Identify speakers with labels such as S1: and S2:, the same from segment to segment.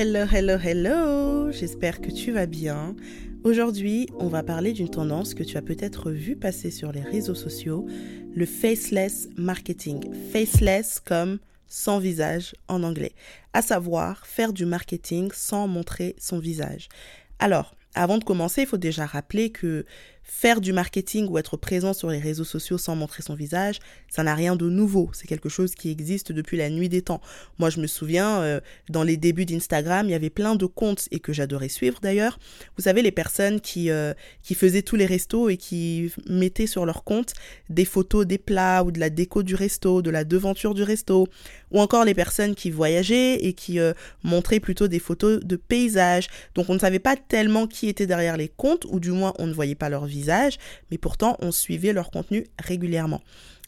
S1: Hello, hello, hello J'espère que tu vas bien. Aujourd'hui, on va parler d'une tendance que tu as peut-être vu passer sur les réseaux sociaux, le faceless marketing. Faceless comme sans visage en anglais, à savoir faire du marketing sans montrer son visage. Alors, avant de commencer, il faut déjà rappeler que faire du marketing ou être présent sur les réseaux sociaux sans montrer son visage, ça n'a rien de nouveau. C'est quelque chose qui existe depuis la nuit des temps. Moi, je me souviens, euh, dans les débuts d'Instagram, il y avait plein de comptes et que j'adorais suivre d'ailleurs. Vous savez, les personnes qui, euh, faisaient tous les restos et qui mettaient sur leur compte des photos des plats ou de la déco du resto, de la devanture du resto, ou encore les personnes qui voyageaient et qui euh, montraient plutôt des photos de paysages. Donc on ne savait pas tellement qui était derrière les comptes, ou du moins on ne voyait pas leur mais pourtant on suivait leur contenu régulièrement.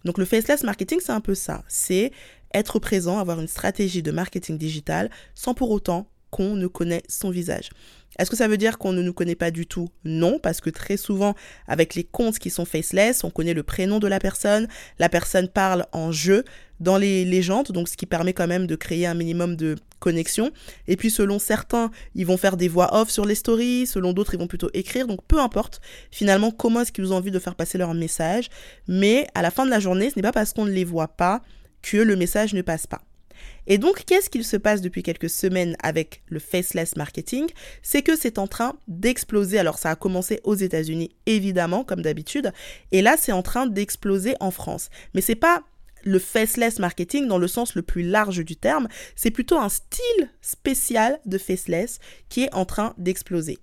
S1: Donc le faceless marketing, c'est un peu ça. C'est être présent, avoir une stratégie de marketing digital sans pour autant qu'on ne connaît son visage. Est-ce que ça veut dire qu'on ne nous connaît pas du tout? Non, parce que très souvent, avec les comptes qui sont faceless, on connaît le prénom de la personne, la personne parle en jeu dans les légendes, donc ce qui permet quand même de créer un minimum de connexion. Et puis selon certains, ils vont faire des voix off sur les stories, selon d'autres, ils vont plutôt écrire, donc peu importe finalement comment est-ce qu'ils ont envie de faire passer leur message, mais à la fin de la journée, ce n'est pas parce qu'on ne les voit pas que le message ne passe pas. Et donc, qu'est-ce qu'il se passe depuis quelques semaines avec le faceless marketing? C'est que c'est en train d'exploser. Alors, ça a commencé aux États-Unis, évidemment, comme d'habitude, et là, c'est en train d'exploser en France. Mais c'est pas le faceless marketing dans le sens le plus large du terme, c'est plutôt un style spécial de faceless qui est en train d'exploser.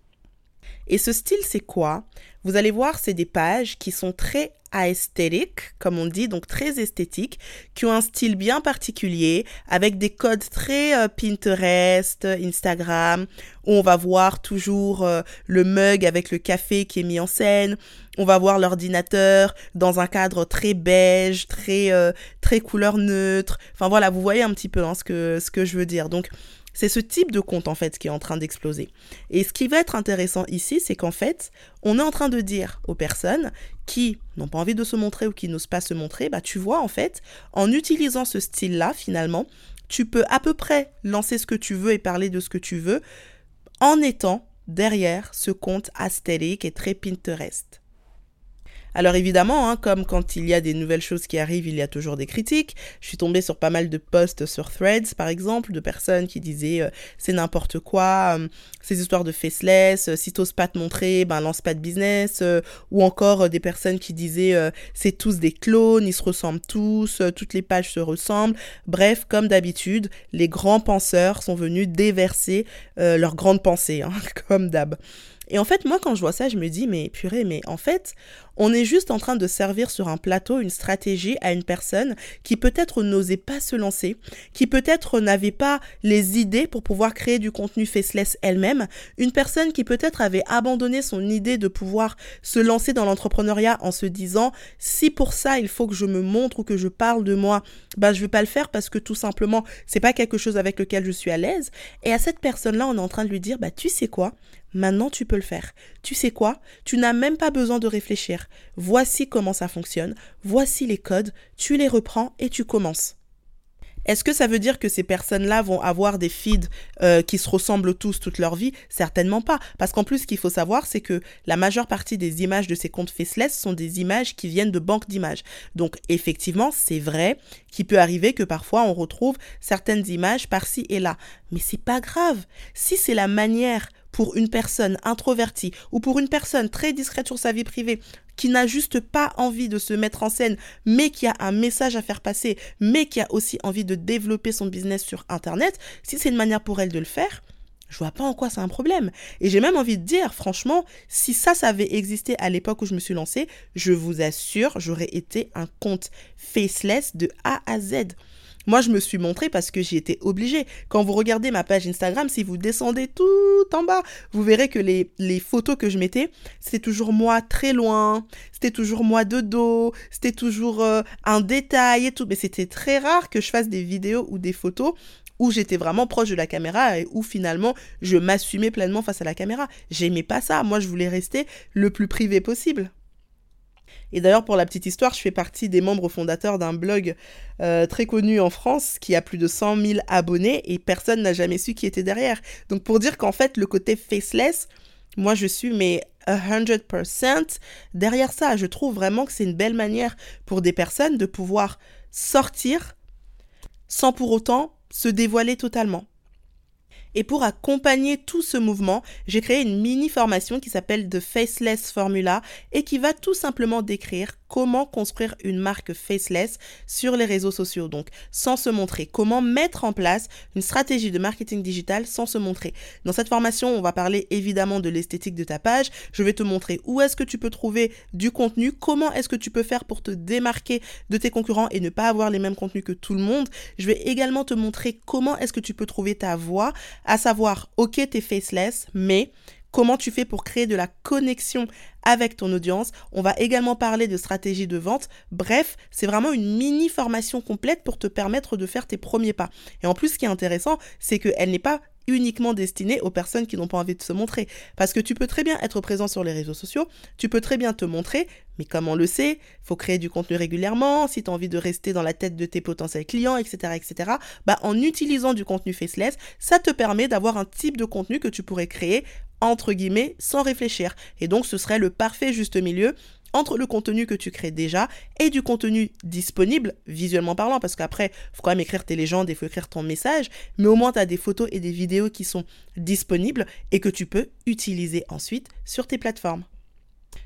S1: Et ce style, c'est quoi? Vous allez voir, c'est des pages qui sont très aesthetic, comme on dit, donc très esthétiques, qui ont un style bien particulier, avec des codes très euh, Pinterest, Instagram, où on va voir toujours euh, le mug avec le café qui est mis en scène, on va voir l'ordinateur dans un cadre très beige, très, euh, très couleur neutre. Enfin voilà, vous voyez un petit peu hein, ce, que, ce que je veux dire. Donc c'est ce type de compte en fait qui est en train d'exploser. Et ce qui va être intéressant ici, c'est qu'en fait, on est en train de dire aux personnes qui n'ont pas envie de se montrer ou qui n'osent pas se montrer, bah tu vois en fait, en utilisant ce style-là finalement, tu peux à peu près lancer ce que tu veux et parler de ce que tu veux en étant derrière ce compte astérique et très Pinterest. Alors évidemment, hein, comme quand il y a des nouvelles choses qui arrivent, il y a toujours des critiques. Je suis tombée sur pas mal de posts sur Threads, par exemple, de personnes qui disaient euh, c'est n'importe quoi, euh, ces histoires de faceless, euh, si t'oses pas te montrer, ben lance pas de business, ou encore des personnes qui disaient c'est tous des clones, ils se ressemblent tous, toutes les pages se ressemblent. Bref, comme d'habitude, les grands penseurs sont venus déverser leurs grandes pensées, hein, comme d'hab. Et en fait, moi, quand je vois ça, je me dis, mais purée, mais en fait, on est juste en train de servir sur un plateau une stratégie à une personne qui peut-être n'osait pas se lancer, qui peut-être n'avait pas les idées pour pouvoir créer du contenu faceless elle-même, une personne qui peut-être avait abandonné son idée de pouvoir se lancer dans l'entrepreneuriat en se disant, si pour ça, il faut que je me montre ou que je parle de moi, bah, je vais pas le faire parce que tout simplement, c'est pas quelque chose avec lequel je suis à l'aise. Et à cette personne-là, on est en train de lui dire, bah, tu sais quoi? Maintenant, tu peux le faire. Tu sais quoi? Tu n'as même pas besoin de réfléchir. Voici comment ça fonctionne. Voici les codes. Tu les reprends et tu commences. Est-ce que ça veut dire que ces personnes-là vont avoir des feeds euh, qui se ressemblent tous toute leur vie? Certainement pas. Parce qu'en plus, ce qu'il faut savoir, c'est que la majeure partie des images de ces comptes faceless sont des images qui viennent de banques d'images. Donc effectivement, c'est vrai qu'il peut arriver que parfois on retrouve certaines images par-ci et là. Mais c'est pas grave. Si c'est la manière pour une personne introvertie ou pour une personne très discrète sur sa vie privée qui n'a juste pas envie de se mettre en scène, mais qui a un message à faire passer, mais qui a aussi envie de développer son business sur Internet, si c'est une manière pour elle de le faire, je vois pas en quoi c'est un problème. Et j'ai même envie de dire, franchement, si ça, ça avait existé à l'époque où je me suis lancée, je vous assure, j'aurais été un compte faceless de A à Z. Moi, je me suis montrée parce que j'y étais obligée. Quand vous regardez ma page Instagram, si vous descendez tout en bas, vous verrez que les, photos que je mettais, c'était toujours moi très loin, c'était toujours moi de dos, c'était toujours euh, un détail et tout. Mais c'était très rare que je fasse des vidéos ou des photos où j'étais vraiment proche de la caméra et où finalement je m'assumais pleinement face à la caméra. J'aimais pas ça. Moi, je voulais rester le plus privé possible. Et d'ailleurs, pour la petite histoire, je fais partie des membres fondateurs d'un blog euh, très connu en France qui a plus de 100 000 abonnés et personne n'a jamais su qui était derrière. Donc pour dire qu'en fait, le côté faceless, moi je suis mais 100% derrière ça. Je trouve vraiment que c'est une belle manière pour des personnes de pouvoir sortir sans pour autant se dévoiler totalement. Et pour accompagner tout ce mouvement, j'ai créé une mini formation qui s'appelle The Faceless Formula et qui va tout simplement décrire comment construire une marque faceless sur les réseaux sociaux, donc sans se montrer, comment mettre en place une stratégie de marketing digital sans se montrer. Dans cette formation, on va parler évidemment de l'esthétique de ta page, je vais te montrer où est-ce que tu peux trouver du contenu, comment est-ce que tu peux faire pour te démarquer de tes concurrents et ne pas avoir les mêmes contenus que tout le monde. Je vais également te montrer comment est-ce que tu peux trouver ta voix, à savoir, ok, t'es faceless, mais comment tu fais pour créer de la connexion avec ton audience? On va également parler de stratégie de vente. Bref, c'est vraiment une mini formation complète pour te permettre de faire tes premiers pas. Et en plus, ce qui est intéressant, c'est qu'elle n'est pas uniquement destinée aux personnes qui n'ont pas envie de se montrer. Parce que tu peux très bien être présent sur les réseaux sociaux, tu peux très bien te montrer, mais comme on le sait, faut créer du contenu régulièrement, si tu as envie de rester dans la tête de tes potentiels clients, etc., etc., bah, en utilisant du contenu faceless, ça te permet d'avoir un type de contenu que tu pourrais créer entre guillemets, sans réfléchir. Et donc ce serait le parfait juste milieu entre le contenu que tu crées déjà et du contenu disponible, visuellement parlant, parce qu'après, il faut quand même écrire tes légendes, il faut écrire ton message, mais au moins tu as des photos et des vidéos qui sont disponibles et que tu peux utiliser ensuite sur tes plateformes.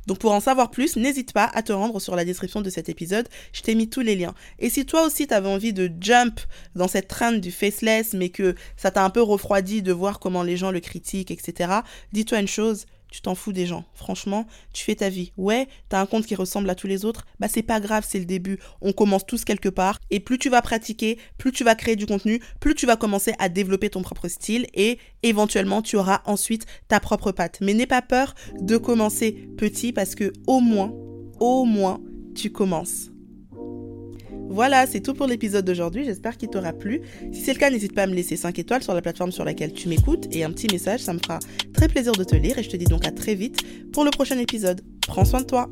S1: Donc pour en savoir plus, n'hésite pas à te rendre sur la description de cet épisode, je t'ai mis tous les liens. Et si toi aussi tu avais envie de jump dans cette trend du faceless, mais que ça t'a un peu refroidi de voir comment les gens le critiquent, etc., dis-toi une chose, tu t'en fous des gens. Franchement, tu fais ta vie. Ouais, t'as un compte qui ressemble à tous les autres. Bah, c'est pas grave, c'est le début. On commence tous quelque part. Et plus tu vas pratiquer, plus tu vas créer du contenu, plus tu vas commencer à développer ton propre style et éventuellement tu auras ensuite ta propre patte. Mais n'aie pas peur de commencer petit parce que au moins, au moins, tu commences. Voilà, c'est tout pour l'épisode d'aujourd'hui. J'espère qu'il t'aura plu. Si c'est le cas, n'hésite pas à me laisser 5 étoiles sur la plateforme sur laquelle tu m'écoutes et un petit message, ça me fera très plaisir de te lire et je te dis donc à très vite pour le prochain épisode. Prends soin de toi.